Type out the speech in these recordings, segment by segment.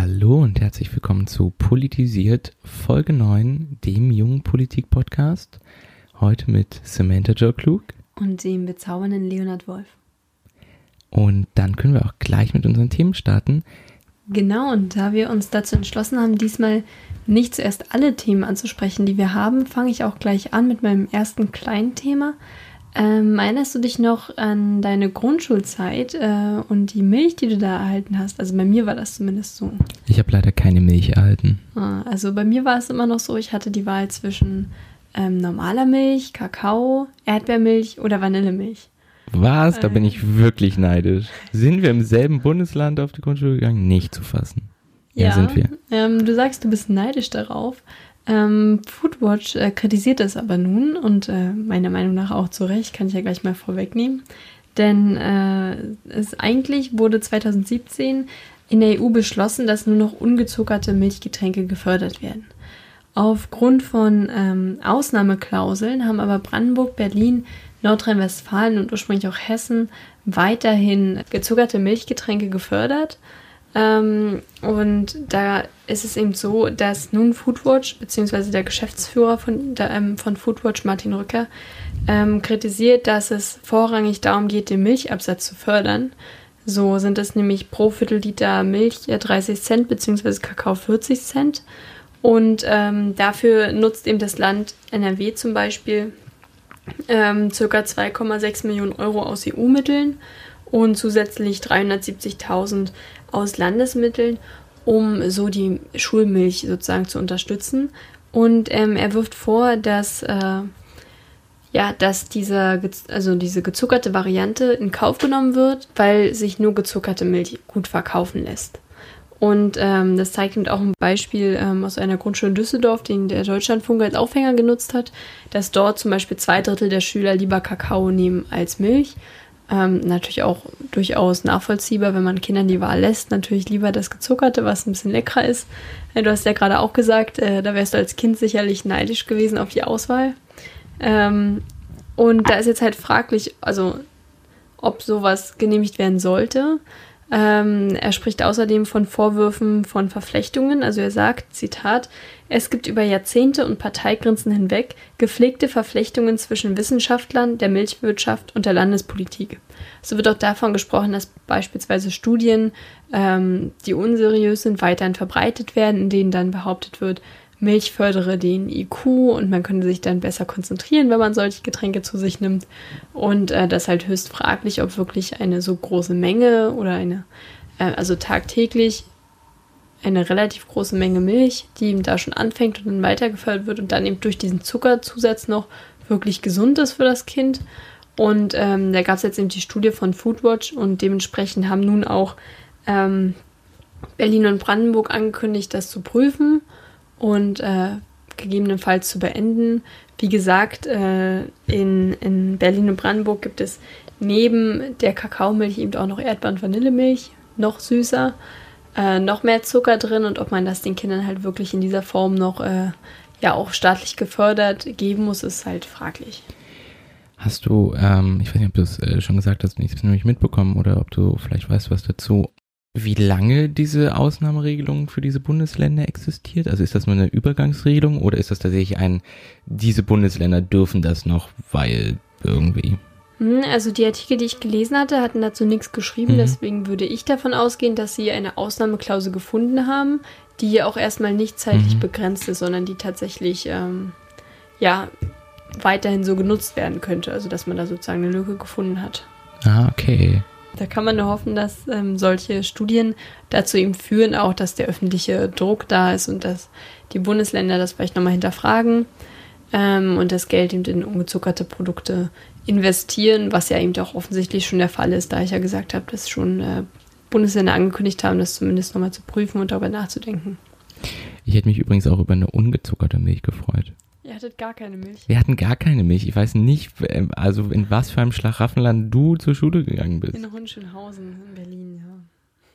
Hallo und herzlich willkommen zu Politisiert Folge 9, dem jungen Politik-Podcast. Heute mit Samantha Joe Klug. Und dem bezaubernden Leonard Wolf. Und dann können wir auch gleich mit unseren Themen starten. Genau, und da wir uns dazu entschlossen haben, diesmal nicht zuerst alle Themen anzusprechen, die wir haben, fange ich auch gleich an mit meinem ersten kleinen Thema. Ähm, erinnerst du dich noch an deine Grundschulzeit äh, und die Milch, die du da erhalten hast? Also bei mir war das zumindest so. Ich habe leider keine Milch erhalten. Ah, Also bei mir war es immer noch so, ich hatte die Wahl zwischen ähm, normaler Milch, Kakao, Erdbeermilch oder Vanillemilch. Was? Da bin Äh. ich wirklich neidisch. Sind wir im selben Bundesland auf die Grundschule gegangen? Nicht zu fassen. Ja, sind wir. Ähm, du sagst, du bist neidisch darauf. Ähm, Foodwatch äh, kritisiert das aber nun und äh, meiner Meinung nach auch zu Recht, kann ich ja gleich mal vorwegnehmen. Denn äh, es eigentlich wurde 2017 in der EU beschlossen, dass nur noch ungezuckerte Milchgetränke gefördert werden. Aufgrund von ähm, Ausnahmeklauseln haben aber Brandenburg, Berlin, Nordrhein-Westfalen und ursprünglich auch Hessen weiterhin gezuckerte Milchgetränke gefördert. Ähm, und da ist es eben so, dass nun Foodwatch, beziehungsweise der Geschäftsführer von, der, ähm, von Foodwatch, Martin Rücker, ähm, kritisiert, dass es vorrangig darum geht, den Milchabsatz zu fördern. So sind es nämlich pro Viertelliter Milch äh, 30 Cent, beziehungsweise Kakao 40 Cent. Und ähm, dafür nutzt eben das Land NRW zum Beispiel ähm, ca. 2,6 Millionen Euro aus EU-Mitteln und zusätzlich 370.000 aus Landesmitteln, um so die Schulmilch sozusagen zu unterstützen. Und ähm, er wirft vor, dass, äh, ja, dass dieser, gez- also diese gezuckerte Variante in Kauf genommen wird, weil sich nur gezuckerte Milch gut verkaufen lässt. Und ähm, das zeigt eben auch ein Beispiel ähm, aus einer Grundschule in Düsseldorf, den der Deutschlandfunk als Aufhänger genutzt hat, dass dort zum Beispiel zwei Drittel der Schüler lieber Kakao nehmen als Milch. Ähm, natürlich auch durchaus nachvollziehbar, wenn man Kindern die Wahl lässt, natürlich lieber das gezuckerte, was ein bisschen leckerer ist. Äh, Du hast ja gerade auch gesagt, äh, da wärst du als Kind sicherlich neidisch gewesen auf die Auswahl. Ähm, und da ist jetzt halt fraglich, also ob sowas genehmigt werden sollte. Ähm, er spricht außerdem von Vorwürfen von Verflechtungen. Also er sagt, Zitat, es gibt über Jahrzehnte und Parteigrenzen hinweg gepflegte Verflechtungen zwischen Wissenschaftlern, der Milchwirtschaft und der Landespolitik. So wird auch davon gesprochen, dass beispielsweise Studien, ähm, die unseriös sind, weiterhin verbreitet werden, in denen dann behauptet wird, Milch fördere den IQ und man könnte sich dann besser konzentrieren, wenn man solche Getränke zu sich nimmt. Und äh, das ist halt höchst fraglich, ob wirklich eine so große Menge oder eine, äh, also tagtäglich eine relativ große Menge Milch, die eben da schon anfängt und dann weitergefördert wird und dann eben durch diesen Zuckerzusatz noch wirklich gesund ist für das Kind. Und ähm, da gab es jetzt eben die Studie von Foodwatch und dementsprechend haben nun auch ähm, Berlin und Brandenburg angekündigt, das zu prüfen und äh, gegebenenfalls zu beenden. Wie gesagt, äh, in, in Berlin und Brandenburg gibt es neben der Kakaomilch eben auch noch Erdbeer- und Vanillemilch, noch süßer, äh, noch mehr Zucker drin und ob man das den Kindern halt wirklich in dieser Form noch äh, ja auch staatlich gefördert geben muss, ist halt fraglich. Hast du, ähm, ich weiß nicht, ob du es äh, schon gesagt hast, ich habe es nämlich mitbekommen oder ob du vielleicht weißt was dazu, wie lange diese Ausnahmeregelung für diese Bundesländer existiert? Also ist das nur eine Übergangsregelung oder ist das tatsächlich ein, diese Bundesländer dürfen das noch, weil irgendwie? Hm, Also die Artikel, die ich gelesen hatte, hatten dazu nichts geschrieben. Mhm. Deswegen würde ich davon ausgehen, dass sie eine Ausnahmeklausel gefunden haben, die ja auch erstmal nicht zeitlich Mhm. begrenzt ist, sondern die tatsächlich ähm, ja weiterhin so genutzt werden könnte. Also dass man da sozusagen eine Lücke gefunden hat. Ah, okay. Da kann man nur hoffen, dass ähm, solche Studien dazu eben führen, auch dass der öffentliche Druck da ist und dass die Bundesländer das vielleicht nochmal hinterfragen ähm, und das Geld eben in ungezuckerte Produkte investieren, was ja eben auch offensichtlich schon der Fall ist, da ich ja gesagt habe, dass schon äh, Bundesländer angekündigt haben, das zumindest nochmal zu prüfen und darüber nachzudenken. Ich hätte mich übrigens auch über eine ungezuckerte Milch gefreut. Ihr hattet gar keine Milch. Wir hatten gar keine Milch. Ich weiß nicht, ähm, also in was für einem Schlaraffenland du zur Schule gegangen bist. In Hohenschönhausen in Berlin, ja.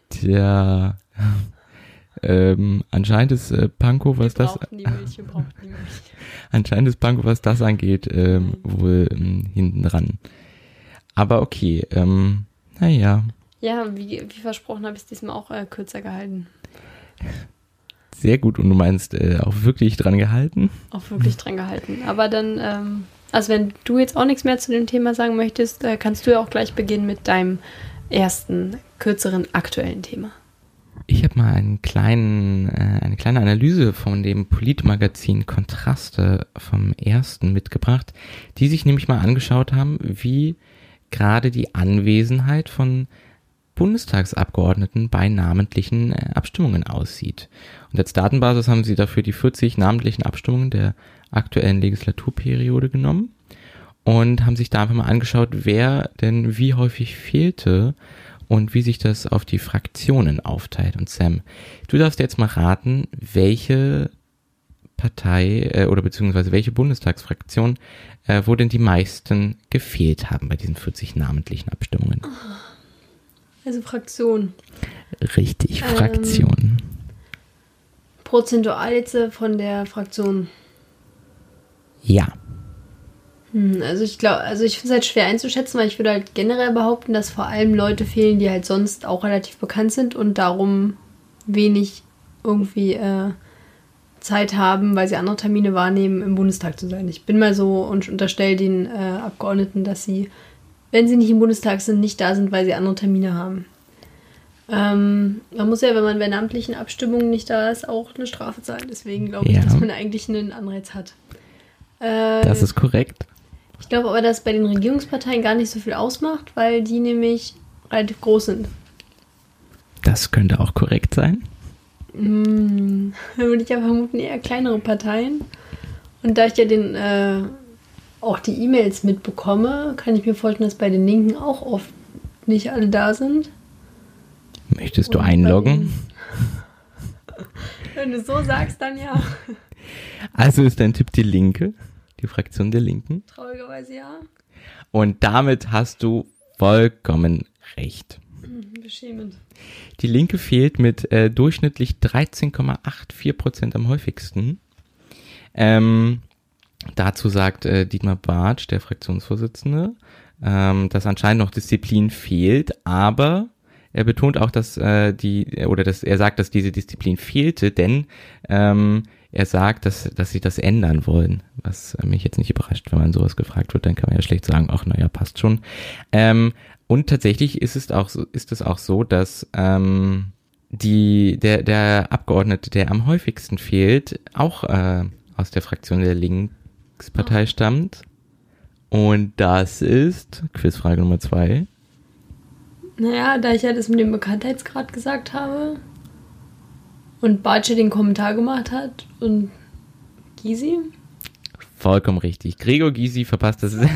Tja, ähm, anscheinend ist äh, Pankow, was wir das, die Milch, wir brauchten die Milch. anscheinend ist Pankow, was das angeht, ähm, wohl ähm, hinten dran. Aber okay, ähm, naja, Ja, wie, wie versprochen habe ich es diesmal auch äh, kürzer gehalten. sehr gut. Und du meinst äh, auch wirklich dran gehalten? Auch wirklich dran gehalten. Aber dann, ähm, also wenn du jetzt auch nichts mehr zu dem Thema sagen möchtest, äh, kannst du ja auch gleich beginnen mit deinem ersten, kürzeren, aktuellen Thema. Ich habe mal einen kleinen, äh, eine kleine Analyse von dem Politmagazin Kontraste vom ersten mitgebracht, die sich nämlich mal angeschaut haben, wie gerade die Anwesenheit von Bundestagsabgeordneten bei namentlichen äh, Abstimmungen aussieht. Und als Datenbasis haben sie dafür die 40 namentlichen Abstimmungen der aktuellen Legislaturperiode genommen und haben sich da einfach mal angeschaut, wer denn wie häufig fehlte und wie sich das auf die Fraktionen aufteilt. Und Sam, du darfst jetzt mal raten, welche Partei äh, oder beziehungsweise welche Bundestagsfraktion äh, wo denn die meisten gefehlt haben bei diesen 40 namentlichen Abstimmungen. Also Fraktion. Richtig, Ähm. Fraktion. Prozentual jetzt von der Fraktion. Ja. Hm, also ich glaube, also ich finde es halt schwer einzuschätzen, weil ich würde halt generell behaupten, dass vor allem Leute fehlen, die halt sonst auch relativ bekannt sind und darum wenig irgendwie äh, Zeit haben, weil sie andere Termine wahrnehmen, im Bundestag zu sein. Ich bin mal so und unterstelle den äh, Abgeordneten, dass sie, wenn sie nicht im Bundestag sind, nicht da sind, weil sie andere Termine haben. Ähm, man muss ja, wenn man bei namentlichen Abstimmungen nicht da ist, auch eine Strafe zahlen. Deswegen glaube ich, Ja. dass man eigentlich einen Anreiz hat. Äh, Das ist korrekt. ich glaube aber, dass bei den Regierungsparteien gar nicht so viel ausmacht, weil die nämlich relativ groß sind. Das könnte auch korrekt sein. Hm, dann würde ich aber vermuten, eher kleinere Parteien. Und da ich ja den, äh, auch die E-Mails mitbekomme, kann ich mir vorstellen, dass bei den Linken auch oft nicht alle da sind. Möchtest du Und einloggen? Wenn du so sagst, dann ja. Also ist dein Tipp die Linke, die Fraktion der Linken. Traurigerweise ja. Und damit hast du vollkommen recht. Hm, beschämend. Die Linke fehlt mit äh, durchschnittlich 13,84 Prozent am häufigsten. Ähm, dazu sagt äh, Dietmar Bartsch, der Fraktionsvorsitzende, ähm, dass anscheinend noch Disziplin fehlt, aber er betont auch, dass äh, die oder dass er sagt, dass diese Disziplin fehlte, denn ähm, er sagt, dass dass sie das ändern wollen, was äh, mich jetzt nicht überrascht, wenn man sowas gefragt wird, dann kann man ja schlecht sagen, ach naja, passt schon. Ähm, und tatsächlich ist es auch so, ist es auch so, dass ähm, die der der Abgeordnete, der am häufigsten fehlt, auch äh, aus der Fraktion der Linkspartei stammt. Und das ist Quizfrage Nummer zwei. Naja, da ich ja das mit dem Bekanntheitsgrad gesagt habe und Bartsche den Kommentar gemacht hat und Gysi. Vollkommen richtig. Gregor Gysi verpasste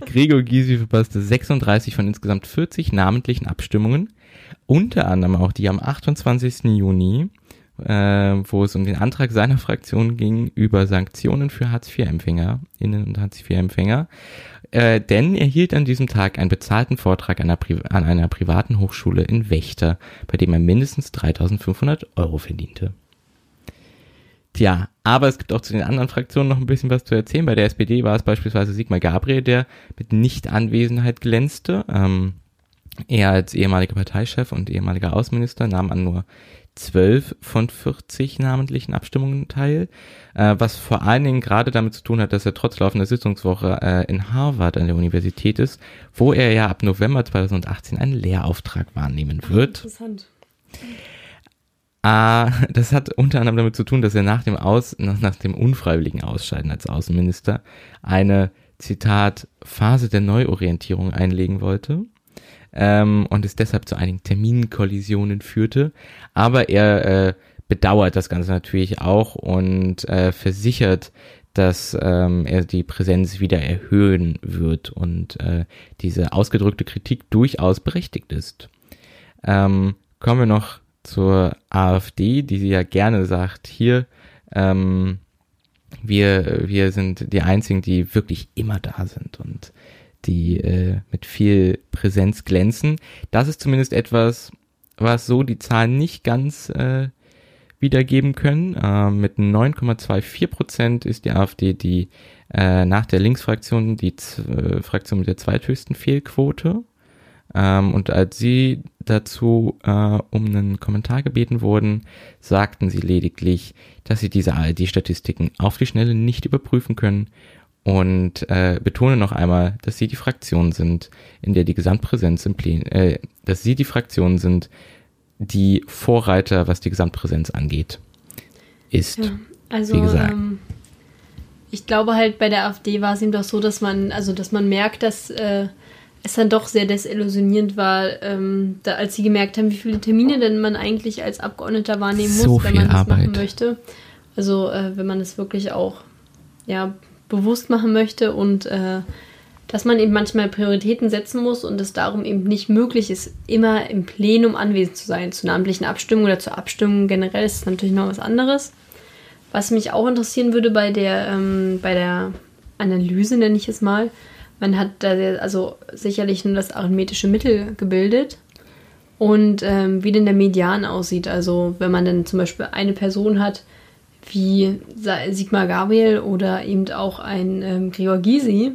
Gregor Gysi verpasste 36 von insgesamt 40 namentlichen Abstimmungen. Unter anderem auch die am 28. Juni, äh, wo es um den Antrag seiner Fraktion ging über Sanktionen für Hartz-IV-Empfänger, Innen- und Hartz-IV-Empfänger. Äh, denn er hielt an diesem Tag einen bezahlten Vortrag an einer, an einer privaten Hochschule in Wächter, bei dem er mindestens 3500 Euro verdiente. Tja, aber es gibt auch zu den anderen Fraktionen noch ein bisschen was zu erzählen. Bei der SPD war es beispielsweise Sigmar Gabriel, der mit Nichtanwesenheit glänzte. Ähm, er als ehemaliger Parteichef und ehemaliger Außenminister nahm an nur 12 von 40 namentlichen Abstimmungen teil, äh, was vor allen Dingen gerade damit zu tun hat, dass er trotz laufender Sitzungswoche äh, in Harvard an der Universität ist, wo er ja ab November 2018 einen Lehrauftrag wahrnehmen wird. Interessant. Ah, das hat unter anderem damit zu tun, dass er nach dem Aus, nach, nach dem unfreiwilligen Ausscheiden als Außenminister eine, Zitat, Phase der Neuorientierung einlegen wollte ähm, und es deshalb zu einigen Terminkollisionen führte. Aber er äh, bedauert das Ganze natürlich auch und äh, versichert, dass ähm, er die Präsenz wieder erhöhen wird und äh, diese ausgedrückte Kritik durchaus berechtigt ist. Ähm, kommen wir noch zur AfD, die sie ja gerne sagt, hier, ähm, wir, wir sind die einzigen, die wirklich immer da sind und die äh, mit viel Präsenz glänzen. Das ist zumindest etwas, was so die Zahlen nicht ganz äh, wiedergeben können. Äh, mit 9,24 Prozent ist die AfD die äh, nach der Linksfraktion die äh, Fraktion mit der zweithöchsten Fehlquote. Ähm, und als sie dazu äh, um einen Kommentar gebeten wurden, sagten sie lediglich, dass sie diese ARD-Statistiken auf die Schnelle nicht überprüfen können und äh, betone noch einmal, dass sie die Fraktion sind, in der die Gesamtpräsenz im Plen, äh, dass sie die Fraktion sind, die Vorreiter, was die Gesamtpräsenz angeht, ist. Ja, also wie gesagt. Ähm, ich glaube halt bei der AfD war es ihm doch so, dass man, also dass man merkt, dass äh, es dann doch sehr desillusionierend war, ähm, da, als sie gemerkt haben, wie viele Termine denn man eigentlich als Abgeordneter wahrnehmen so muss, wenn man das Arbeit. machen möchte. Also äh, wenn man es wirklich auch ja, bewusst machen möchte und äh, dass man eben manchmal Prioritäten setzen muss und es darum eben nicht möglich ist, immer im Plenum anwesend zu sein. Zu namentlichen Abstimmung oder zur Abstimmung generell ist es natürlich noch was anderes. Was mich auch interessieren würde bei der, ähm, bei der Analyse, nenne ich es mal, man hat da also sicherlich nur das arithmetische Mittel gebildet und ähm, wie denn der Median aussieht. Also wenn man dann zum Beispiel eine Person hat, wie Sigmar Gabriel oder eben auch ein ähm, Gregor Gysi,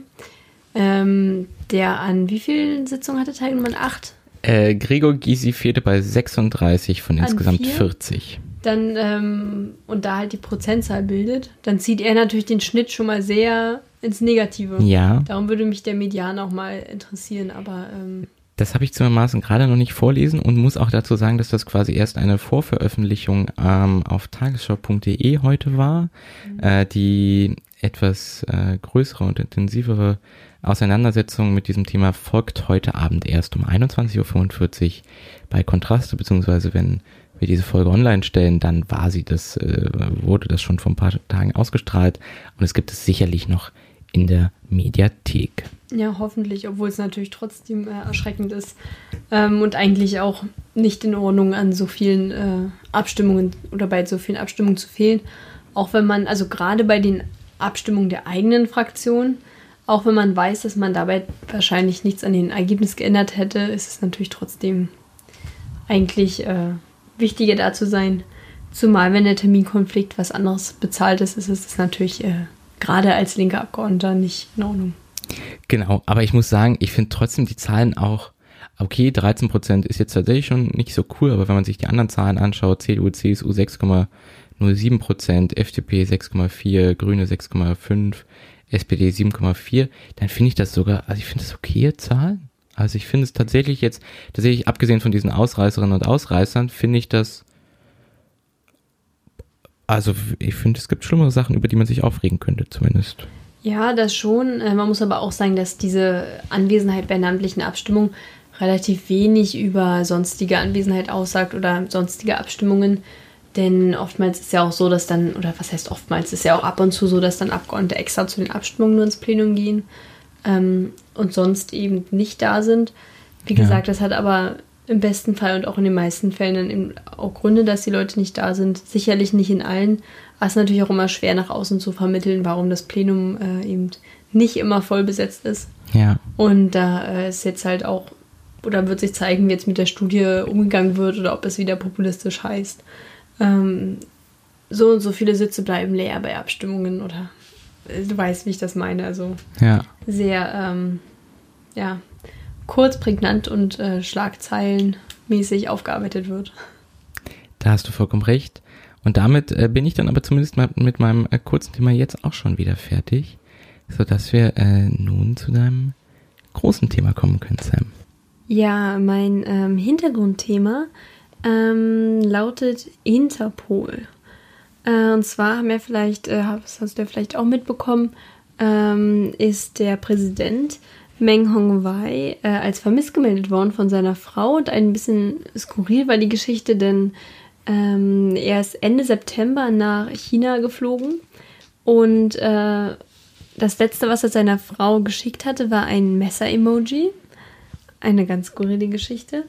ähm, der an wie vielen Sitzungen hatte teilgenommen? Acht? Äh, Gregor Gysi fehlte bei 36 von an insgesamt vier? 40. Dann, ähm, und da halt die Prozentzahl bildet, dann zieht er natürlich den Schnitt schon mal sehr ins Negative. Ja. Darum würde mich der Median auch mal interessieren, aber. Ähm, das habe ich zuermaßen gerade noch nicht vorlesen und muss auch dazu sagen, dass das quasi erst eine Vorveröffentlichung ähm, auf tagesschau.de heute war, mhm. äh, die etwas äh, größere und intensivere Auseinandersetzung mit diesem Thema folgt heute Abend erst um 21.45 Uhr bei Kontraste, beziehungsweise wenn wir diese Folge online stellen, dann war sie das, äh, wurde das schon vor ein paar Tagen ausgestrahlt und es gibt es sicherlich noch in der Mediathek. Ja, hoffentlich, obwohl es natürlich trotzdem äh, erschreckend ist ähm, und eigentlich auch nicht in Ordnung an so vielen äh, Abstimmungen oder bei so vielen Abstimmungen zu fehlen. Auch wenn man, also gerade bei den Abstimmungen der eigenen Fraktion, auch wenn man weiß, dass man dabei wahrscheinlich nichts an den Ergebnissen geändert hätte, ist es natürlich trotzdem eigentlich äh, wichtiger da zu sein. Zumal wenn der Terminkonflikt was anderes bezahlt ist, ist es natürlich äh, gerade als linker Abgeordneter nicht in Ordnung. Genau, aber ich muss sagen, ich finde trotzdem die Zahlen auch, okay, 13 Prozent ist jetzt tatsächlich schon nicht so cool, aber wenn man sich die anderen Zahlen anschaut, CDU, CSU 6,07 Prozent, FDP 6,4, Grüne 6,5, SPD 7,4, dann finde ich das sogar, also ich finde das okay Zahlen. Also ich finde es tatsächlich jetzt, tatsächlich abgesehen von diesen Ausreißerinnen und Ausreißern, finde ich das also ich finde, es gibt schlimmere Sachen, über die man sich aufregen könnte, zumindest. Ja, das schon. Äh, man muss aber auch sagen, dass diese Anwesenheit bei namentlichen Abstimmungen relativ wenig über sonstige Anwesenheit aussagt oder sonstige Abstimmungen. Denn oftmals ist ja auch so, dass dann, oder was heißt oftmals, ist ja auch ab und zu so, dass dann Abgeordnete extra zu den Abstimmungen nur ins Plenum gehen ähm, und sonst eben nicht da sind. Wie gesagt, ja. das hat aber im besten Fall und auch in den meisten Fällen dann eben auch Gründe, dass die Leute nicht da sind. Sicherlich nicht in allen. Aber es ist natürlich auch immer schwer nach außen zu vermitteln, warum das Plenum äh, eben nicht immer voll besetzt ist. Ja. Und da äh, ist jetzt halt auch, oder wird sich zeigen, wie jetzt mit der Studie umgegangen wird oder ob es wieder populistisch heißt. Ähm, so und so viele Sitze bleiben leer bei Abstimmungen oder äh, du weißt, wie ich das meine. Also ja. sehr, ähm, ja, kurz, prägnant und äh, schlagzeilenmäßig aufgearbeitet wird. Da hast du vollkommen recht. Und damit äh, bin ich dann aber zumindest mal mit meinem äh, kurzen Thema jetzt auch schon wieder fertig, sodass wir äh, nun zu deinem großen Thema kommen können, Sam. Ja, mein ähm, Hintergrundthema ähm, lautet Interpol. Äh, und zwar haben wir vielleicht, äh, das hast du ja vielleicht auch mitbekommen, ähm, ist der Präsident Meng Hongwei äh, als vermisst gemeldet worden von seiner Frau und ein bisschen skurril war die Geschichte, denn ähm, er ist Ende September nach China geflogen und äh, das letzte, was er seiner Frau geschickt hatte, war ein Messer-Emoji. Eine ganz skurrile Geschichte.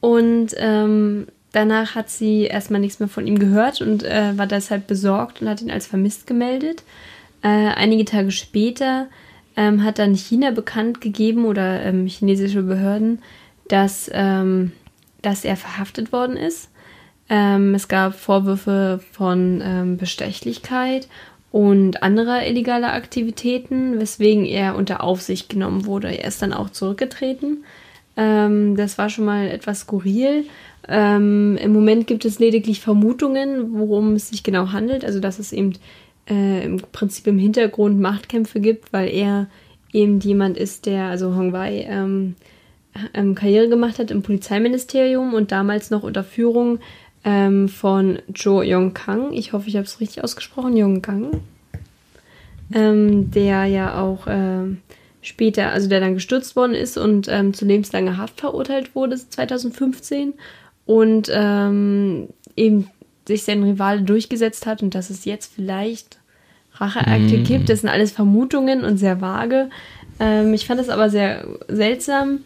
Und ähm, danach hat sie erstmal nichts mehr von ihm gehört und äh, war deshalb besorgt und hat ihn als vermisst gemeldet. Äh, einige Tage später ähm, hat dann China bekannt gegeben oder ähm, chinesische Behörden, dass, ähm, dass er verhaftet worden ist. Ähm, es gab Vorwürfe von ähm, Bestechlichkeit und anderer illegaler Aktivitäten, weswegen er unter Aufsicht genommen wurde. Er ist dann auch zurückgetreten. Ähm, das war schon mal etwas skurril. Ähm, Im Moment gibt es lediglich Vermutungen, worum es sich genau handelt. Also, dass es eben äh, im Prinzip im Hintergrund Machtkämpfe gibt, weil er eben jemand ist, der, also Hong Wei, ähm, ähm, Karriere gemacht hat im Polizeiministerium und damals noch unter Führung ähm, von Jo Yong Kang. Ich hoffe, ich habe es richtig ausgesprochen, Yong Kang. Ähm, der ja auch äh, später, also der dann gestürzt worden ist und ähm, zu lebenslanger Haft verurteilt wurde 2015 und ähm, eben sich sein Rivale durchgesetzt hat und dass es jetzt vielleicht Racheakte mm. gibt. Das sind alles Vermutungen und sehr vage. Ähm, ich fand es aber sehr seltsam,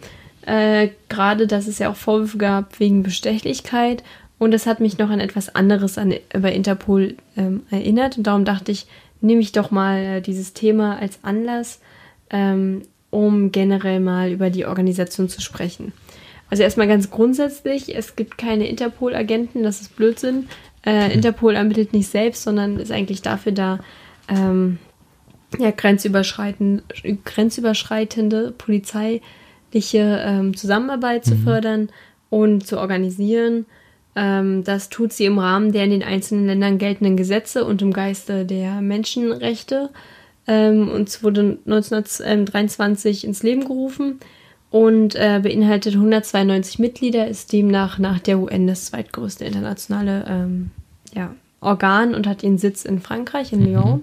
äh, gerade dass es ja auch Vorwürfe gab wegen Bestechlichkeit und das hat mich noch an etwas anderes an, über Interpol ähm, erinnert und darum dachte ich, nehme ich doch mal äh, dieses Thema als Anlass, ähm, um generell mal über die Organisation zu sprechen. Also erstmal ganz grundsätzlich, es gibt keine Interpol-Agenten, das ist Blödsinn. Äh, Interpol ermittelt nicht selbst, sondern ist eigentlich dafür da, ähm, ja, grenzüberschreitende, grenzüberschreitende polizeiliche ähm, Zusammenarbeit mhm. zu fördern und zu organisieren. Ähm, das tut sie im Rahmen der in den einzelnen Ländern geltenden Gesetze und im Geiste der Menschenrechte. Ähm, und es wurde 1923 ins Leben gerufen und äh, beinhaltet 192 Mitglieder, ist demnach nach der UN das zweitgrößte internationale ähm, ja, Organ und hat ihren Sitz in Frankreich, in Lyon. Mhm.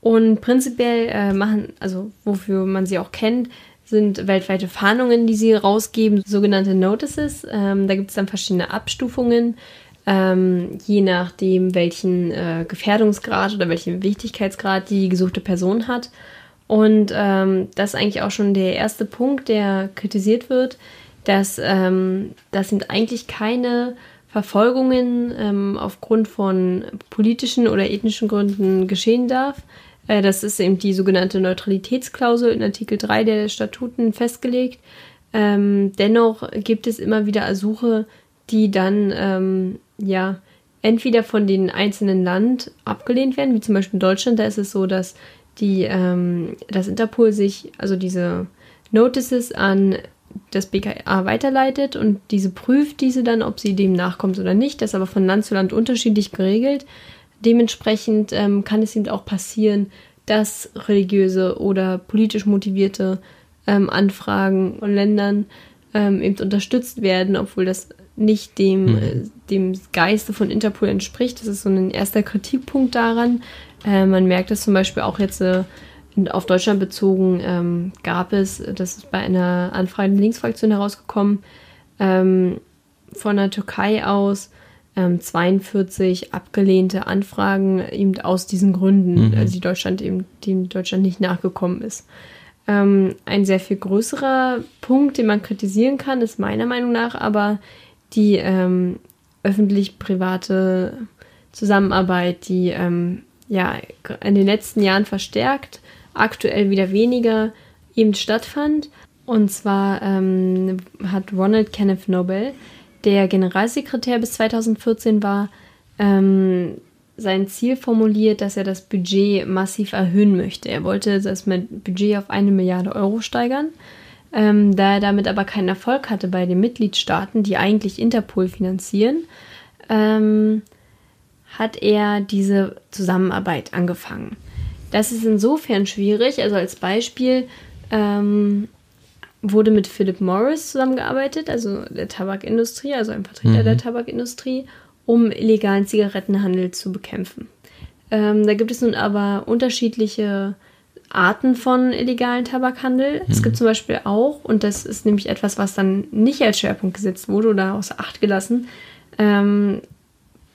Und prinzipiell äh, machen, also wofür man sie auch kennt, sind weltweite Fahndungen, die sie rausgeben, sogenannte Notices. Ähm, da gibt es dann verschiedene Abstufungen, ähm, je nachdem, welchen äh, Gefährdungsgrad oder welchen Wichtigkeitsgrad die gesuchte Person hat. Und ähm, das ist eigentlich auch schon der erste Punkt, der kritisiert wird, dass ähm, das sind eigentlich keine Verfolgungen ähm, aufgrund von politischen oder ethnischen Gründen geschehen darf, das ist eben die sogenannte Neutralitätsklausel in Artikel 3 der Statuten festgelegt. Ähm, dennoch gibt es immer wieder Ersuche, die dann ähm, ja entweder von den einzelnen Land abgelehnt werden, wie zum Beispiel in Deutschland, da ist es so, dass die ähm, das Interpol sich also diese Notices an das BKA weiterleitet und diese prüft diese dann, ob sie dem nachkommt oder nicht. Das ist aber von Land zu Land unterschiedlich geregelt. Dementsprechend ähm, kann es eben auch passieren, dass religiöse oder politisch motivierte ähm, Anfragen von Ländern ähm, eben unterstützt werden, obwohl das nicht dem, mhm. äh, dem Geiste von Interpol entspricht. Das ist so ein erster Kritikpunkt daran. Äh, man merkt es zum Beispiel auch jetzt äh, auf Deutschland bezogen, ähm, gab es, das ist bei einer Anfrage der Linksfraktion herausgekommen, ähm, von der Türkei aus, 42 abgelehnte Anfragen eben aus diesen Gründen, mhm. also die Deutschland eben, dem Deutschland nicht nachgekommen ist. Ähm, ein sehr viel größerer Punkt, den man kritisieren kann, ist meiner Meinung nach aber die ähm, öffentlich-private Zusammenarbeit, die ähm, ja in den letzten Jahren verstärkt, aktuell wieder weniger eben stattfand. Und zwar ähm, hat Ronald Kenneth Nobel der Generalsekretär bis 2014 war, ähm, sein Ziel formuliert, dass er das Budget massiv erhöhen möchte. Er wollte das Budget auf eine Milliarde Euro steigern. Ähm, da er damit aber keinen Erfolg hatte bei den Mitgliedstaaten, die eigentlich Interpol finanzieren, ähm, hat er diese Zusammenarbeit angefangen. Das ist insofern schwierig, also als Beispiel, ähm, wurde mit Philip Morris zusammengearbeitet, also der Tabakindustrie, also ein Vertreter mhm. der Tabakindustrie, um illegalen Zigarettenhandel zu bekämpfen. Ähm, da gibt es nun aber unterschiedliche Arten von illegalen Tabakhandel. Mhm. Es gibt zum Beispiel auch, und das ist nämlich etwas, was dann nicht als Schwerpunkt gesetzt wurde oder außer Acht gelassen, ähm,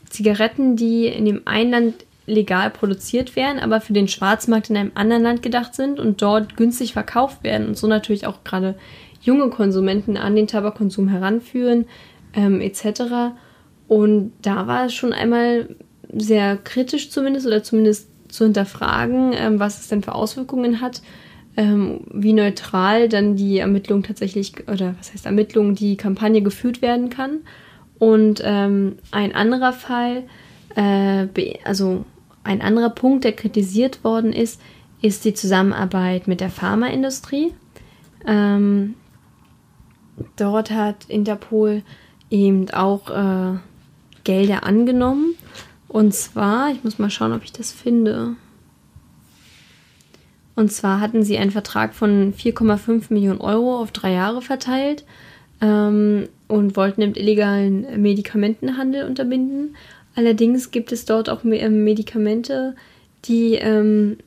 Zigaretten, die in dem einen Land legal produziert werden, aber für den Schwarzmarkt in einem anderen Land gedacht sind und dort günstig verkauft werden und so natürlich auch gerade junge Konsumenten an den Tabakkonsum heranführen, ähm, etc. Und da war es schon einmal sehr kritisch zumindest oder zumindest zu hinterfragen, ähm, was es denn für Auswirkungen hat, ähm, wie neutral dann die Ermittlung tatsächlich, oder was heißt Ermittlung, die Kampagne geführt werden kann. Und ähm, ein anderer Fall, äh, also ein anderer Punkt, der kritisiert worden ist, ist die Zusammenarbeit mit der Pharmaindustrie. Ähm, dort hat Interpol eben auch äh, Gelder angenommen. Und zwar, ich muss mal schauen, ob ich das finde. Und zwar hatten sie einen Vertrag von 4,5 Millionen Euro auf drei Jahre verteilt ähm, und wollten den illegalen Medikamentenhandel unterbinden. Allerdings gibt es dort auch ähm, Medikamente, die ähm,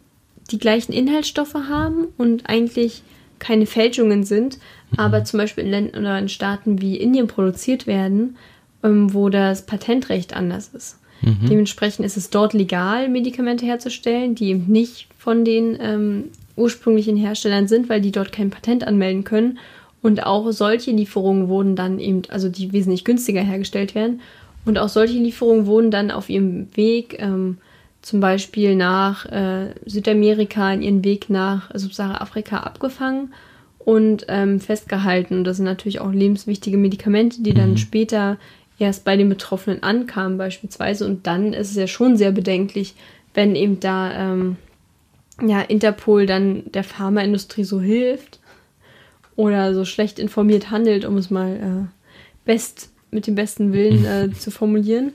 die gleichen Inhaltsstoffe haben und eigentlich keine Fälschungen sind, mhm. aber zum Beispiel in Ländern oder in Staaten wie Indien produziert werden, ähm, wo das Patentrecht anders ist. Mhm. Dementsprechend ist es dort legal, Medikamente herzustellen, die eben nicht von den ähm, ursprünglichen Herstellern sind, weil die dort kein Patent anmelden können. Und auch solche Lieferungen wurden dann eben, also die wesentlich günstiger hergestellt werden. Und auch solche Lieferungen wurden dann auf ihrem Weg ähm, zum Beispiel nach äh, Südamerika, in ihren Weg nach Subsahara-Afrika abgefangen und ähm, festgehalten. Und das sind natürlich auch lebenswichtige Medikamente, die dann mhm. später erst bei den Betroffenen ankamen beispielsweise. Und dann ist es ja schon sehr bedenklich, wenn eben da ähm, ja, Interpol dann der Pharmaindustrie so hilft oder so schlecht informiert handelt, um es mal äh, best mit dem besten Willen äh, zu formulieren.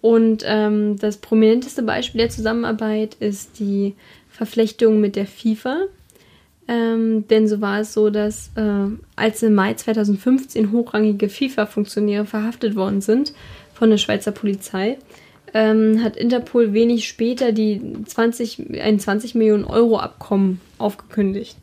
Und ähm, das prominenteste Beispiel der Zusammenarbeit ist die Verflechtung mit der FIFA. Ähm, denn so war es so, dass äh, als im Mai 2015 hochrangige FIFA-Funktionäre verhaftet worden sind von der Schweizer Polizei, ähm, hat Interpol wenig später die 20, ein 20 Millionen Euro Abkommen aufgekündigt.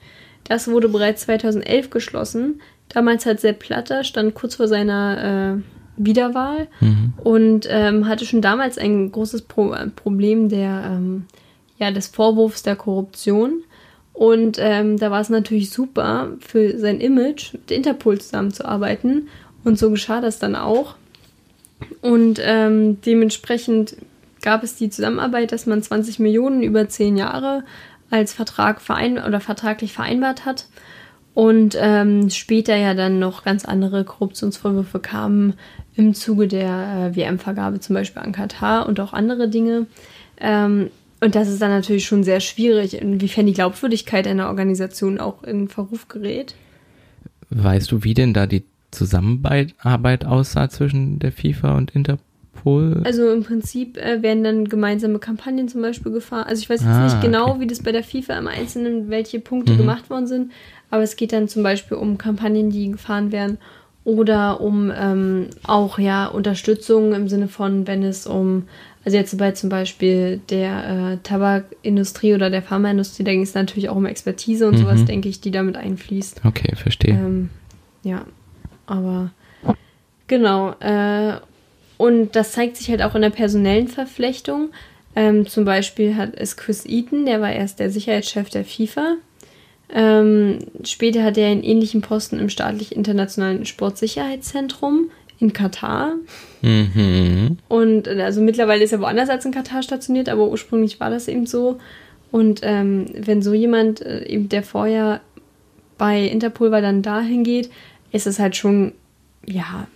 Das wurde bereits 2011 geschlossen. Damals hat Sepp Platter, stand kurz vor seiner äh, Wiederwahl mhm. und ähm, hatte schon damals ein großes Pro Problem der, ähm, ja, des Vorwurfs der Korruption. Und ähm, da war es natürlich super für sein Image, mit Interpol zusammenzuarbeiten. Und so geschah das dann auch. Und ähm, dementsprechend gab es die Zusammenarbeit, dass man 20 Millionen über 10 Jahre als Vertrag verein oder vertraglich vereinbart hat. Und ähm, später ja dann noch ganz andere Korruptionsvorwürfe kamen im Zuge der äh, WM-Vergabe zum Beispiel an Katar und auch andere Dinge. Ähm, und das ist dann natürlich schon sehr schwierig, inwiefern die Glaubwürdigkeit einer Organisation auch in Verruf gerät. Weißt du, wie denn da die Zusammenarbeit aussah zwischen der FIFA und Interpol? Also im Prinzip äh, werden dann gemeinsame Kampagnen zum Beispiel gefahren. Also ich weiß jetzt ah, nicht genau, okay. wie das bei der FIFA im Einzelnen, welche Punkte mhm. gemacht worden sind, aber es geht dann zum Beispiel um Kampagnen, die gefahren werden oder um ähm, auch ja Unterstützung im Sinne von, wenn es um also jetzt bei zum Beispiel der äh, Tabakindustrie oder der Pharmaindustrie, da ging es natürlich auch um Expertise und mhm. sowas, denke ich, die damit einfließt. Okay, verstehe. Ähm, ja, aber genau. Äh, und das zeigt sich halt auch in der personellen Verflechtung. Ähm, zum Beispiel hat es Chris Eaton, der war erst der Sicherheitschef der FIFA. Ähm, später hat er einen ähnlichen Posten im staatlich internationalen Sportsicherheitszentrum in Katar. Mhm. Und äh, also mittlerweile ist er woanders als in Katar stationiert, aber ursprünglich war das eben so. Und ähm, wenn so jemand, äh, eben der vorher bei Interpol war, dann dahin geht, ist es halt schon, ja,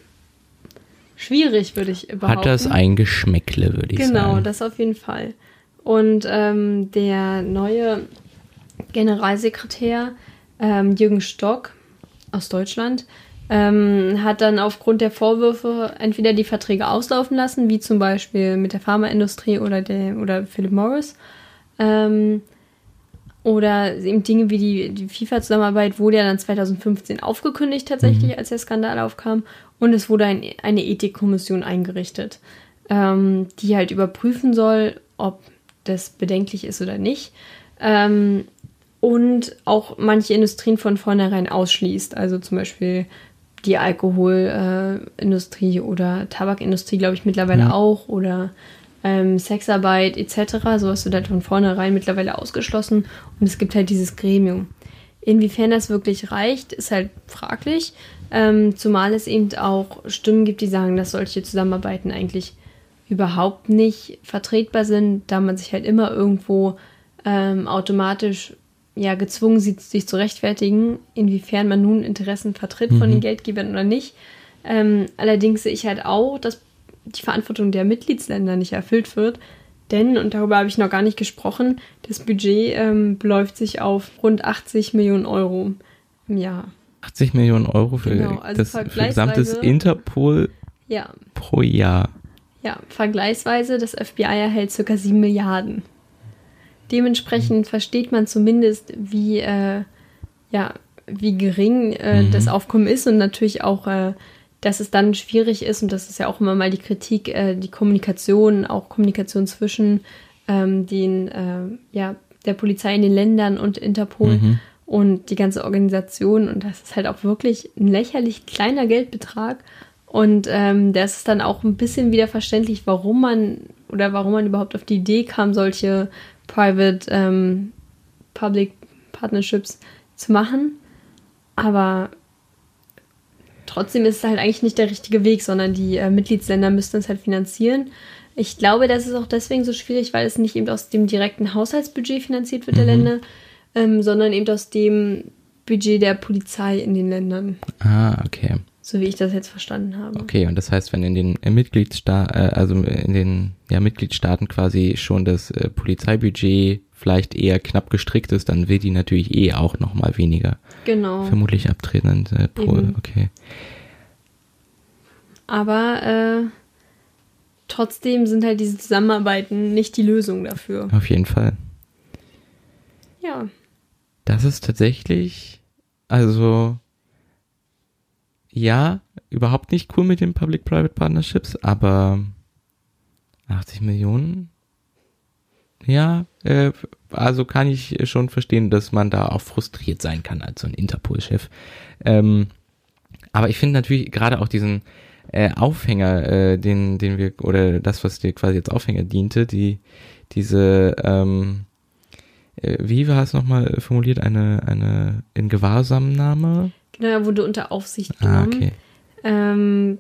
schwierig, würde ich behaupten. Hat das ein Geschmäckle, würde ich genau, sagen. Genau, das auf jeden Fall. Und ähm, der neue Generalsekretär ähm, Jürgen Stock aus Deutschland, ähm, hat dann aufgrund der Vorwürfe entweder die Verträge auslaufen lassen, wie zum Beispiel mit der Pharmaindustrie oder, der, oder Philip Morris. Ähm, oder eben Dinge wie die, die FIFA-Zusammenarbeit wurde ja dann 2015 aufgekündigt tatsächlich, mhm. als der Skandal aufkam. Und es wurde ein, eine Ethikkommission eingerichtet, ähm, die halt überprüfen soll, ob das bedenklich ist oder nicht. Ähm, und auch manche Industrien von vornherein ausschließt. Also zum Beispiel die Alkoholindustrie äh, oder Tabakindustrie, glaube ich, mittlerweile ja. auch oder ähm, Sexarbeit etc. Sowas wird halt von vornherein mittlerweile ausgeschlossen und es gibt halt dieses Gremium. inwiefern das wirklich reicht, ist halt fraglich. Ähm, zumal es eben auch Stimmen gibt, die sagen, dass solche Zusammenarbeiten eigentlich überhaupt nicht vertretbar sind, da man sich halt immer irgendwo ähm, automatisch ja gezwungen sich zu rechtfertigen, inwiefern man nun Interessen vertritt von Mhm. den Geldgebern oder nicht. Ähm, allerdings sehe ich halt auch, dass die Verantwortung der Mitgliedsländer nicht erfüllt wird. Denn, und darüber habe ich noch gar nicht gesprochen, das Budget ähm, beläuft sich auf rund 80 Millionen Euro im Jahr. 80 Millionen Euro für Genau, also das für gesamtes Interpol Ja, pro Jahr. Ja, vergleichsweise, das FBI erhält ca. 7 Milliarden. Dementsprechend versteht man zumindest, wie, äh, ja, wie gering äh, Mhm. das Aufkommen ist und natürlich auch, äh, dass es dann schwierig ist, und das ist ja auch immer mal die Kritik, äh, die Kommunikation, auch Kommunikation zwischen ähm, den, äh, ja, der Polizei in den Ländern und Interpol Mhm. und die ganze Organisation. Und das ist halt auch wirklich ein lächerlich kleiner Geldbetrag. Und ähm, das ist dann auch ein bisschen wieder verständlich, warum man oder warum man überhaupt auf die Idee kam, solche Private ähm, Public Partnerships zu machen. Aber trotzdem ist es halt eigentlich nicht der richtige Weg, sondern die äh, Mitgliedsländer müssten es halt finanzieren. Ich glaube, das ist auch deswegen so schwierig, weil es nicht eben aus dem direkten Haushaltsbudget finanziert wird der Mhm. Länder, ähm, sondern eben aus dem Budget der Polizei in den Ländern, Ah, okay. So wie ich das jetzt verstanden habe. Okay, und das heißt, wenn in den äh, Mitgliedstaaten, äh, also in den ja, Mitgliedstaaten quasi schon das äh, Polizeibudget vielleicht eher knapp gestrickt ist, dann will die natürlich eh auch noch mal weniger Genau. vermutlich abtreten. Äh, pro, Eben. okay. Aber äh, trotzdem sind halt diese Zusammenarbeiten nicht die Lösung dafür. Auf jeden Fall. Ja. Das ist tatsächlich, also ja, überhaupt nicht cool mit den Public-Private Partnerships, aber 80 Millionen, ja, äh, also kann ich schon verstehen, dass man da auch frustriert sein kann als so ein Interpol-Chef. Ähm, aber ich finde natürlich gerade auch diesen äh, Aufhänger, äh, den, den wir, oder das, was dir quasi als Aufhänger diente, die, diese, ähm, äh, wie war es nochmal formuliert, eine, eine in Gewahrsamnahme? Er wurde unter Aufsicht Ah, genommen. okay. Ähm,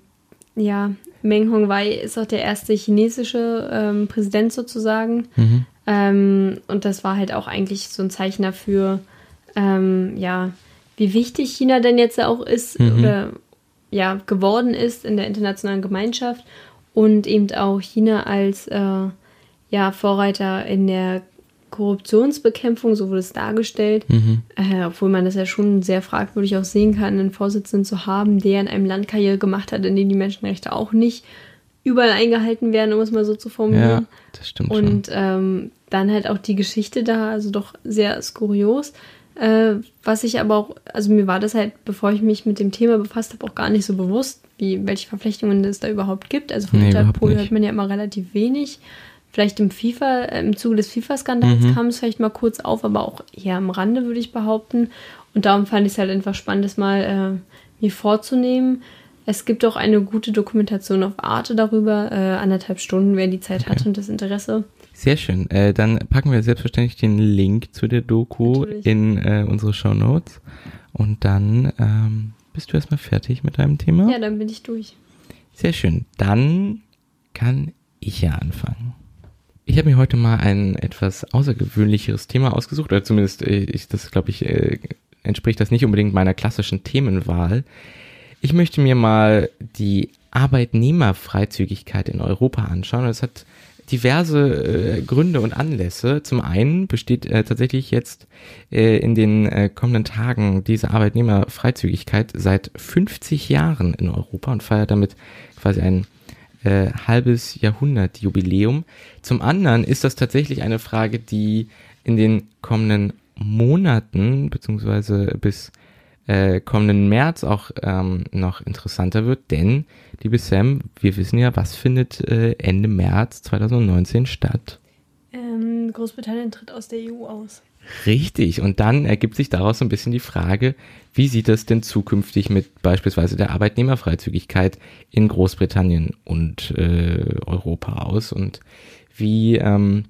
ja, Meng Hongwei ist auch der erste chinesische ähm, Präsident sozusagen. Mhm. Ähm, und das war halt auch eigentlich so ein Zeichen dafür, ähm, ja, wie wichtig China denn jetzt auch ist Mhm. oder ja, geworden ist in der internationalen Gemeinschaft und eben auch China als äh, ja, Vorreiter in der Korruptionsbekämpfung, so wurde es dargestellt, Mhm. äh, obwohl man das ja schon sehr fragwürdig auch sehen kann, einen Vorsitzenden zu haben, der in einem Land Karriere gemacht hat, in dem die Menschenrechte auch nicht überall eingehalten werden, um es mal so zu formulieren. Ja, das stimmt. Und ähm, dann halt auch die Geschichte da, also doch sehr skurios. Äh, was ich aber auch, also mir war das halt, bevor ich mich mit dem Thema befasst habe, auch gar nicht so bewusst, wie, welche Verflechtungen es da überhaupt gibt. Also von Nee, Interpol hört man ja immer relativ wenig. Vielleicht im FIFA, äh, im Zuge des FIFA-Skandals Mhm. kam es vielleicht mal kurz auf, aber auch eher am Rande, würde ich behaupten. Und darum fand ich es halt einfach spannend, das mal äh, mir vorzunehmen. Es gibt auch eine gute Dokumentation auf Arte darüber, äh, anderthalb Stunden, wer die Zeit hat und das Interesse. Sehr schön. Äh, dann packen wir selbstverständlich den Link zu der Doku Natürlich. in äh, unsere Show Notes. Und dann ähm, bist du erstmal fertig mit deinem Thema. Ja, dann bin ich durch. Sehr schön. Dann kann ich ja anfangen. Ich habe mir heute mal ein etwas außergewöhnlicheres Thema ausgesucht, oder zumindest äh, ich, das glaube ich äh, entspricht das nicht unbedingt meiner klassischen Themenwahl. Ich möchte mir mal die Arbeitnehmerfreizügigkeit in Europa anschauen. Das hat diverse äh, Gründe und Anlässe. Zum einen besteht äh, tatsächlich jetzt äh, in den äh, kommenden Tagen diese Arbeitnehmerfreizügigkeit seit 50 Jahren in Europa und feiert damit quasi ein äh, halbes Jahrhundert Jubiläum. Zum anderen ist das tatsächlich eine Frage, die in den kommenden Monaten beziehungsweise bis äh, kommenden März auch ähm, noch interessanter wird, denn, liebe Sam, wir wissen ja, was findet äh, Ende März 2019 statt. Ähm, Großbritannien tritt aus der EU aus. Richtig, und dann ergibt sich daraus so ein bisschen die Frage, wie sieht das denn zukünftig mit beispielsweise der Arbeitnehmerfreizügigkeit in Großbritannien und äh, Europa aus und wie ähm,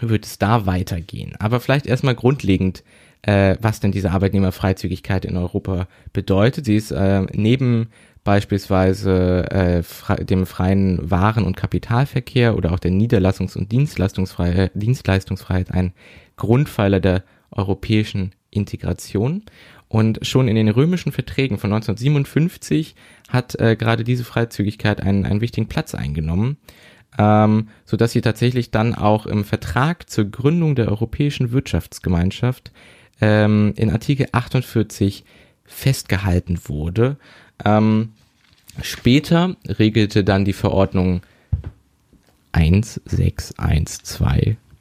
wird es da weitergehen? Aber vielleicht erstmal grundlegend, äh, was denn diese Arbeitnehmerfreizügigkeit in Europa bedeutet. Sie ist äh, neben beispielsweise äh, fre dem freien Waren- und Kapitalverkehr oder auch der Niederlassungs- und Dienstleistungsfreiheit, Dienstleistungsfreiheit ein Grundpfeiler der europäischen Integration. Und schon in den römischen Verträgen von 1957 hat äh, gerade diese Freizügigkeit einen, einen wichtigen Platz eingenommen, ähm, so dass sie tatsächlich dann auch im Vertrag zur Gründung der Europäischen Wirtschaftsgemeinschaft ähm, in Artikel 48 festgehalten wurde. Ähm, später regelte dann die Verordnung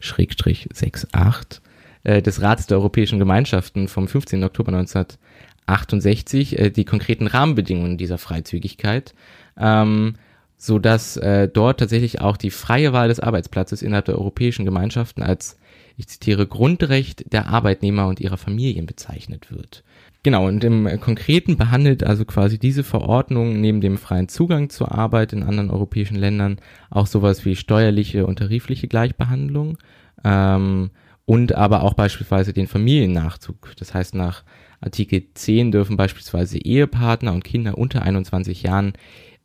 1612-68 äh, des Rates der Europäischen Gemeinschaften vom 15. Oktober 1968 äh, die konkreten Rahmenbedingungen dieser Freizügigkeit, ähm, so dass äh, dort tatsächlich auch die freie Wahl des Arbeitsplatzes innerhalb der Europäischen Gemeinschaften als, ich zitiere, Grundrecht der Arbeitnehmer und ihrer Familien bezeichnet wird. Genau, und im Konkreten behandelt also quasi diese Verordnung neben dem freien Zugang zur Arbeit in anderen europäischen Ländern auch sowas wie steuerliche und tarifliche Gleichbehandlung, ähm, und aber auch beispielsweise den Familiennachzug. Das heißt, nach Artikel 10 dürfen beispielsweise Ehepartner und Kinder unter 21 Jahren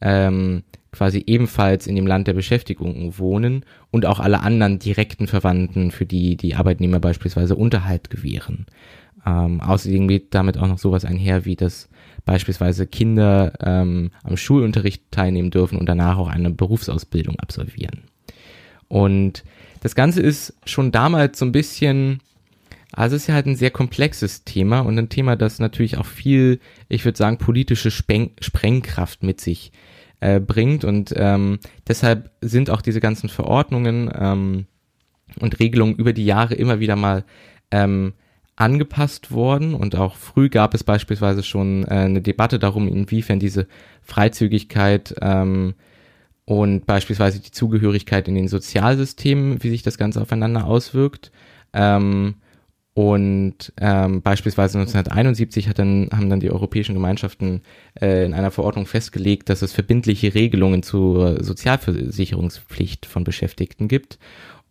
ähm, quasi ebenfalls in dem Land der Beschäftigung wohnen und auch alle anderen direkten Verwandten, für die die Arbeitnehmer beispielsweise Unterhalt gewähren. Ähm, außerdem geht damit auch noch sowas einher, wie dass beispielsweise Kinder ähm, am Schulunterricht teilnehmen dürfen und danach auch eine Berufsausbildung absolvieren. Und das Ganze ist schon damals so ein bisschen, also es ist ja halt ein sehr komplexes Thema und ein Thema, das natürlich auch viel, ich würde sagen, politische Speng Sprengkraft mit sich äh, bringt und ähm, deshalb sind auch diese ganzen Verordnungen ähm, und Regelungen über die Jahre immer wieder mal ähm, angepasst worden und auch früh gab es beispielsweise schon äh, eine Debatte darum, inwiefern diese Freizügigkeit ähm, und beispielsweise die Zugehörigkeit in den Sozialsystemen, wie sich das Ganze aufeinander auswirkt. Ähm, und ähm, beispielsweise 1971 hat dann, haben dann die europäischen Gemeinschaften äh, in einer Verordnung festgelegt, dass es verbindliche Regelungen zur Sozialversicherungspflicht von Beschäftigten gibt.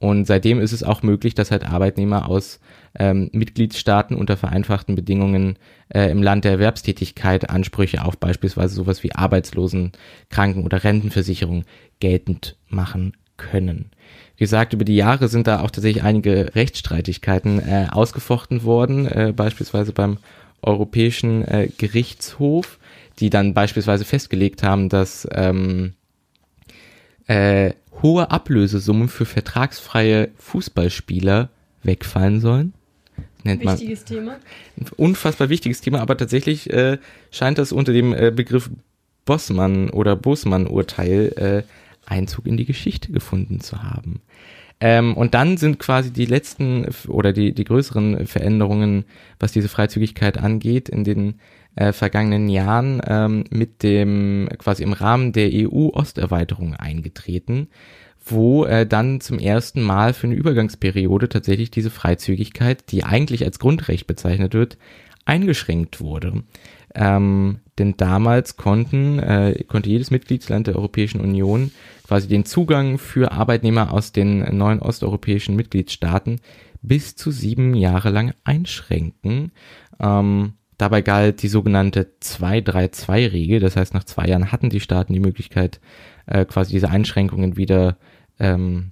Und seitdem ist es auch möglich, dass halt Arbeitnehmer aus ähm, Mitgliedstaaten unter vereinfachten Bedingungen äh, im Land der Erwerbstätigkeit Ansprüche auf beispielsweise sowas wie Arbeitslosen, Kranken- oder Rentenversicherung geltend machen können. Wie gesagt, über die Jahre sind da auch tatsächlich einige Rechtsstreitigkeiten äh, ausgefochten worden, äh, beispielsweise beim Europäischen äh, Gerichtshof, die dann beispielsweise festgelegt haben, dass ähm, äh, hohe Ablösesummen für vertragsfreie Fußballspieler wegfallen sollen. Nennt wichtiges man, Thema. Ein unfassbar wichtiges Thema, aber tatsächlich äh, scheint das unter dem äh, Begriff Bossmann oder Bosmann-Urteil äh, Einzug in die Geschichte gefunden zu haben. Ähm, und dann sind quasi die letzten oder die, die größeren Veränderungen, was diese Freizügigkeit angeht, in den äh, vergangenen Jahren ähm, mit dem quasi im Rahmen der EU-Osterweiterung eingetreten, wo äh, dann zum ersten Mal für eine Übergangsperiode tatsächlich diese Freizügigkeit, die eigentlich als Grundrecht bezeichnet wird, eingeschränkt wurde. Ähm, denn damals konnten, äh, konnte jedes Mitgliedsland der Europäischen Union quasi den Zugang für Arbeitnehmer aus den neuen osteuropäischen Mitgliedstaaten bis zu sieben Jahre lang einschränken. Ähm, Dabei galt die sogenannte 2-3-2-Regel, das heißt, nach zwei Jahren hatten die Staaten die Möglichkeit, äh, quasi diese Einschränkungen wieder ähm,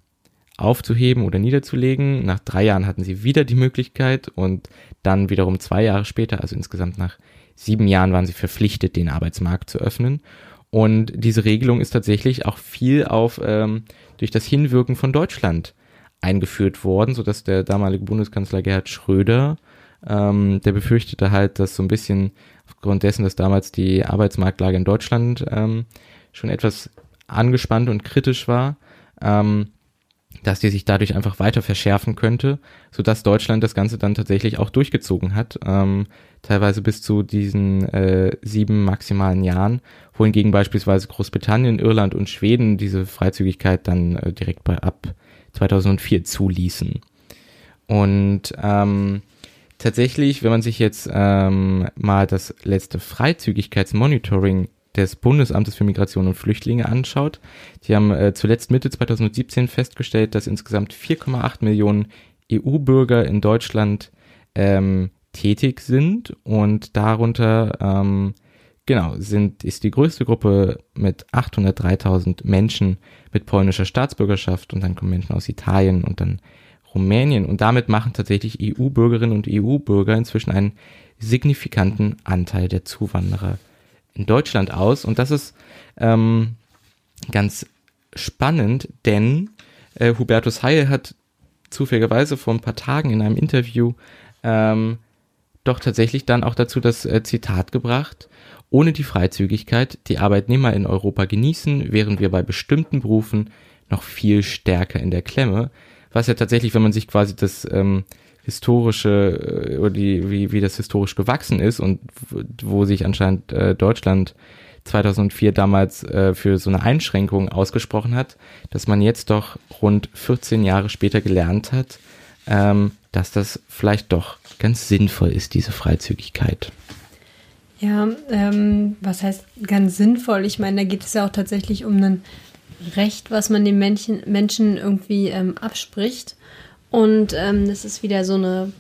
aufzuheben oder niederzulegen. Nach drei Jahren hatten sie wieder die Möglichkeit und dann wiederum zwei Jahre später, also insgesamt nach sieben Jahren, waren sie verpflichtet, den Arbeitsmarkt zu öffnen. Und diese Regelung ist tatsächlich auch viel auf ähm, durch das Hinwirken von Deutschland eingeführt worden, so dass der damalige Bundeskanzler Gerhard Schröder ähm, der befürchtete halt, dass so ein bisschen aufgrund dessen, dass damals die Arbeitsmarktlage in Deutschland ähm, schon etwas angespannt und kritisch war, ähm, dass die sich dadurch einfach weiter verschärfen könnte, so dass Deutschland das Ganze dann tatsächlich auch durchgezogen hat, ähm, teilweise bis zu diesen äh, sieben maximalen Jahren, wohingegen beispielsweise Großbritannien, Irland und Schweden diese Freizügigkeit dann äh, direkt bei ab 2004 zuließen. Und ähm, tatsächlich, wenn man sich jetzt ähm, mal das letzte Freizügigkeitsmonitoring des Bundesamtes für Migration und Flüchtlinge anschaut, die haben äh, zuletzt Mitte 2017 festgestellt, dass insgesamt 4,8 Millionen EU-Bürger in Deutschland ähm, tätig sind und darunter ähm, genau sind ist die größte Gruppe mit 803.000 Menschen mit polnischer Staatsbürgerschaft und dann kommen Menschen aus Italien und dann Rumänien. Und damit machen tatsächlich EU-Bürgerinnen und EU-Bürger inzwischen einen signifikanten Anteil der Zuwanderer in Deutschland aus. Und das ist ähm, ganz spannend, denn äh, Hubertus Heil hat zufälligerweise vor ein paar Tagen in einem Interview ähm, doch tatsächlich dann auch dazu das äh, Zitat gebracht, ohne die Freizügigkeit die Arbeitnehmer in Europa genießen, wären wir bei bestimmten Berufen noch viel stärker in der Klemme, was ja tatsächlich, wenn man sich quasi das ähm, historische äh, oder die, wie, wie das historisch gewachsen ist und wo sich anscheinend äh, Deutschland 2004 damals äh, für so eine Einschränkung ausgesprochen hat, dass man jetzt doch rund 14 Jahre später gelernt hat, ähm, dass das vielleicht doch ganz sinnvoll ist, diese Freizügigkeit. Ja, ähm, was heißt ganz sinnvoll? Ich meine, da geht es ja auch tatsächlich um ein Recht, was man den Menschen, Menschen irgendwie ähm, abspricht. Und ähm, das ist wieder so eine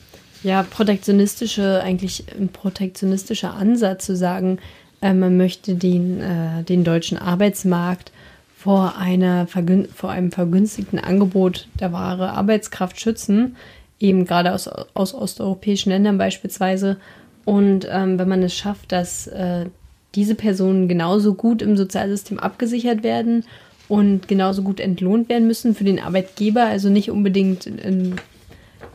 ja, protektionistische, eigentlich ein protektionistischer Ansatz zu sagen, äh, man möchte den, äh, den deutschen Arbeitsmarkt vor, einer, vor einem vergünstigten Angebot der wahre Arbeitskraft schützen, eben gerade aus, aus osteuropäischen Ländern beispielsweise. Und ähm, wenn man es schafft, dass äh, diese Personen genauso gut im Sozialsystem abgesichert werden und genauso gut entlohnt werden müssen für den Arbeitgeber, also nicht unbedingt, in,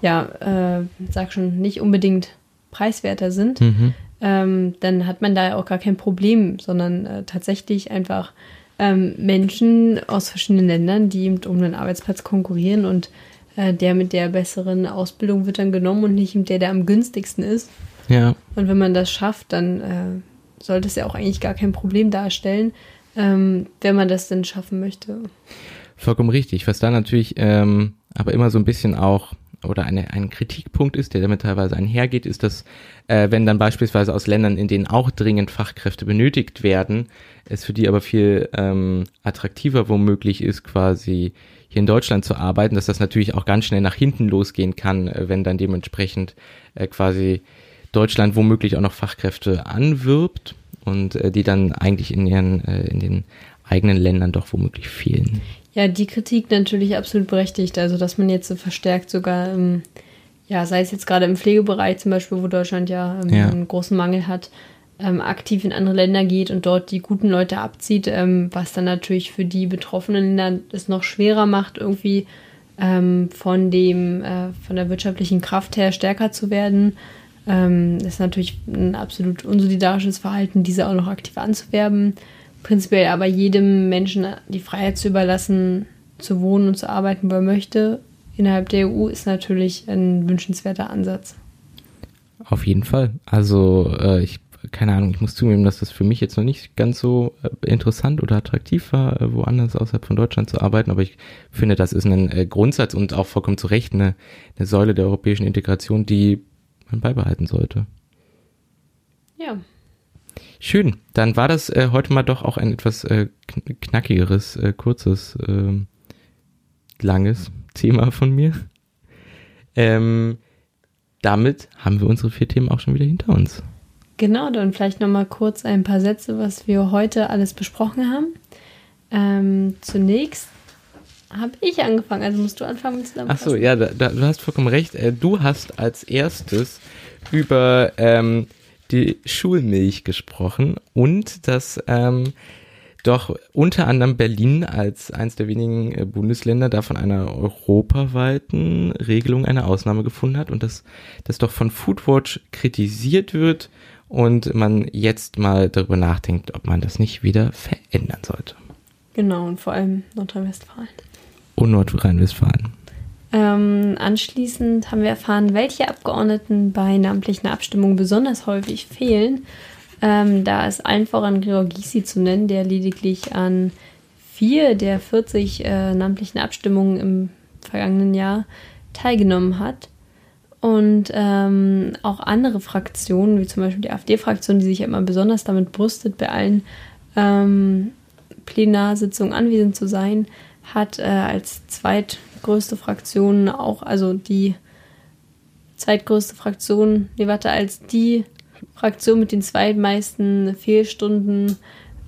ja, äh, sag schon, nicht unbedingt preiswerter sind, mhm ähm, dann hat man da auch gar kein Problem, sondern äh, tatsächlich einfach ähm, Menschen aus verschiedenen Ländern, die um den Arbeitsplatz konkurrieren und äh, der mit der besseren Ausbildung wird dann genommen und nicht der, der am günstigsten ist. Ja. Und wenn man das schafft, dann äh, sollte es ja auch eigentlich gar kein Problem darstellen, ähm, wenn man das denn schaffen möchte. Vollkommen richtig. Was da natürlich ähm, aber immer so ein bisschen auch oder eine, ein Kritikpunkt ist, der damit teilweise einhergeht, ist, dass äh, wenn dann beispielsweise aus Ländern, in denen auch dringend Fachkräfte benötigt werden, es für die aber viel ähm, attraktiver womöglich ist, quasi hier in Deutschland zu arbeiten, dass das natürlich auch ganz schnell nach hinten losgehen kann, äh, wenn dann dementsprechend äh, quasi Deutschland womöglich auch noch Fachkräfte anwirbt und äh, die dann eigentlich in ihren äh, in den eigenen Ländern doch womöglich fehlen. Ja, die Kritik natürlich absolut berechtigt. Also, dass man jetzt so verstärkt sogar, ähm, ja, sei es jetzt gerade im Pflegebereich zum Beispiel, wo Deutschland ja, ähm, ja. einen großen Mangel hat, ähm, aktiv in andere Länder geht und dort die guten Leute abzieht, ähm, was dann natürlich für die betroffenen Länder es noch schwerer macht, irgendwie ähm, von dem, äh, von der wirtschaftlichen Kraft her stärker zu werden. Ähm, das ist natürlich ein absolut unsolidarisches Verhalten, diese auch noch aktiv anzuwerben prinzipiell aber jedem Menschen die Freiheit zu überlassen, zu wohnen und zu arbeiten, wo er möchte, innerhalb der EU ist natürlich ein wünschenswerter Ansatz. Auf jeden Fall. Also äh, ich, keine Ahnung, ich muss zugeben, dass das für mich jetzt noch nicht ganz so äh, interessant oder attraktiv war, äh, woanders außerhalb von Deutschland zu arbeiten, aber ich finde, das ist ein äh, Grundsatz und auch vollkommen zu Recht eine, eine Säule der europäischen Integration, die man beibehalten sollte. Ja. Schön, dann war das äh, heute mal doch auch ein etwas äh, knackigeres, äh, kurzes, äh, langes Thema von mir. Ähm, damit haben wir unsere vier Themen auch schon wieder hinter uns. Genau, dann vielleicht nochmal kurz ein paar Sätze, was wir heute alles besprochen haben. Ähm, zunächst habe ich angefangen, also musst du anfangen mit Zusammenfassen. Achso, ja, da, da, du hast vollkommen recht. Äh, du hast als erstes über ähm, die Schulmilch gesprochen und dass ähm, doch unter anderem Berlin als eines der wenigen äh, Bundesländer da von einer europaweiten Regelung eine Ausnahme gefunden hat und dass das doch von Foodwatch kritisiert wird und man jetzt mal darüber nachdenkt, ob man das nicht wieder verändern sollte. Genau, und vor allem Nordrhein-Westfalen. Und Nordrhein-Westfalen. Ähm, anschließend haben wir erfahren, welche Abgeordneten bei namentlichen Abstimmungen besonders häufig fehlen. Ähm, da ist allen voran Gregor Gysi zu nennen, der lediglich an vier der 40 äh, namentlichen Abstimmungen im vergangenen Jahr teilgenommen hat. Und ähm, auch andere Fraktionen, wie zum Beispiel die AfD-Fraktion, die sich ja immer besonders damit brüstet, bei allen ähm, Plenarsitzungen anwesend zu sein, hat äh, als zweit größte Fraktion auch, also die zweitgrößte Fraktion, nee, warte, als die Fraktion mit den zweitmeisten Fehlstunden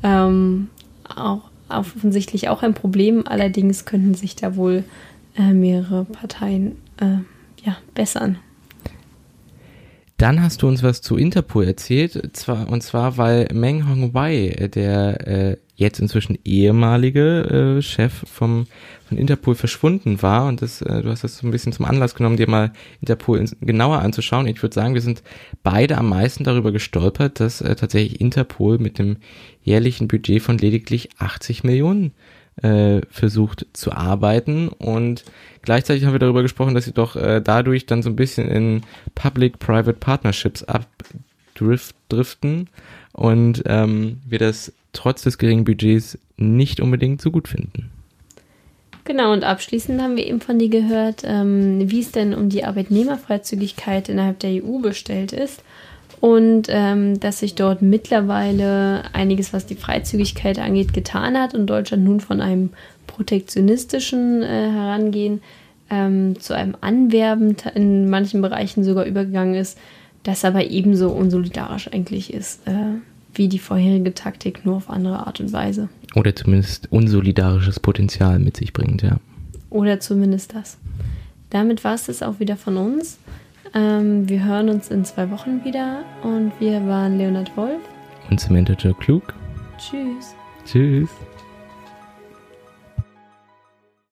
ähm, auch offensichtlich auch ein Problem. Allerdings könnten sich da wohl äh, mehrere Parteien äh, ja, bessern. Dann hast du uns was zu Interpol erzählt, zwar, und zwar, weil Meng Hongwei, der äh, jetzt inzwischen ehemalige äh, Chef vom, von Interpol verschwunden war. Und das, äh, du hast das so ein bisschen zum Anlass genommen, dir mal Interpol in, genauer anzuschauen. Ich würde sagen, wir sind beide am meisten darüber gestolpert, dass äh, tatsächlich Interpol mit dem jährlichen Budget von lediglich 80 Millionen äh, versucht zu arbeiten. Und gleichzeitig haben wir darüber gesprochen, dass sie doch äh, dadurch dann so ein bisschen in Public-Private Partnerships abdriften und ähm, wir das trotz des geringen Budgets nicht unbedingt so gut finden. Genau, und abschließend haben wir eben von dir gehört, ähm, wie es denn um die Arbeitnehmerfreizügigkeit innerhalb der EU bestellt ist und ähm, dass sich dort mittlerweile einiges, was die Freizügigkeit angeht, getan hat und Deutschland nun von einem protektionistischen äh, Herangehen ähm, zu einem Anwerben in manchen Bereichen sogar übergegangen ist, das aber ebenso unsolidarisch eigentlich ist äh, wie die vorherige Taktik, nur auf andere Art und Weise. Oder zumindest unsolidarisches Potenzial mit sich bringt, ja. Oder zumindest das. Damit war es das auch wieder von uns. Ähm, wir hören uns in zwei Wochen wieder und wir waren Leonard Wolf und Samantha Joe Klug. Tschüss. Tschüss.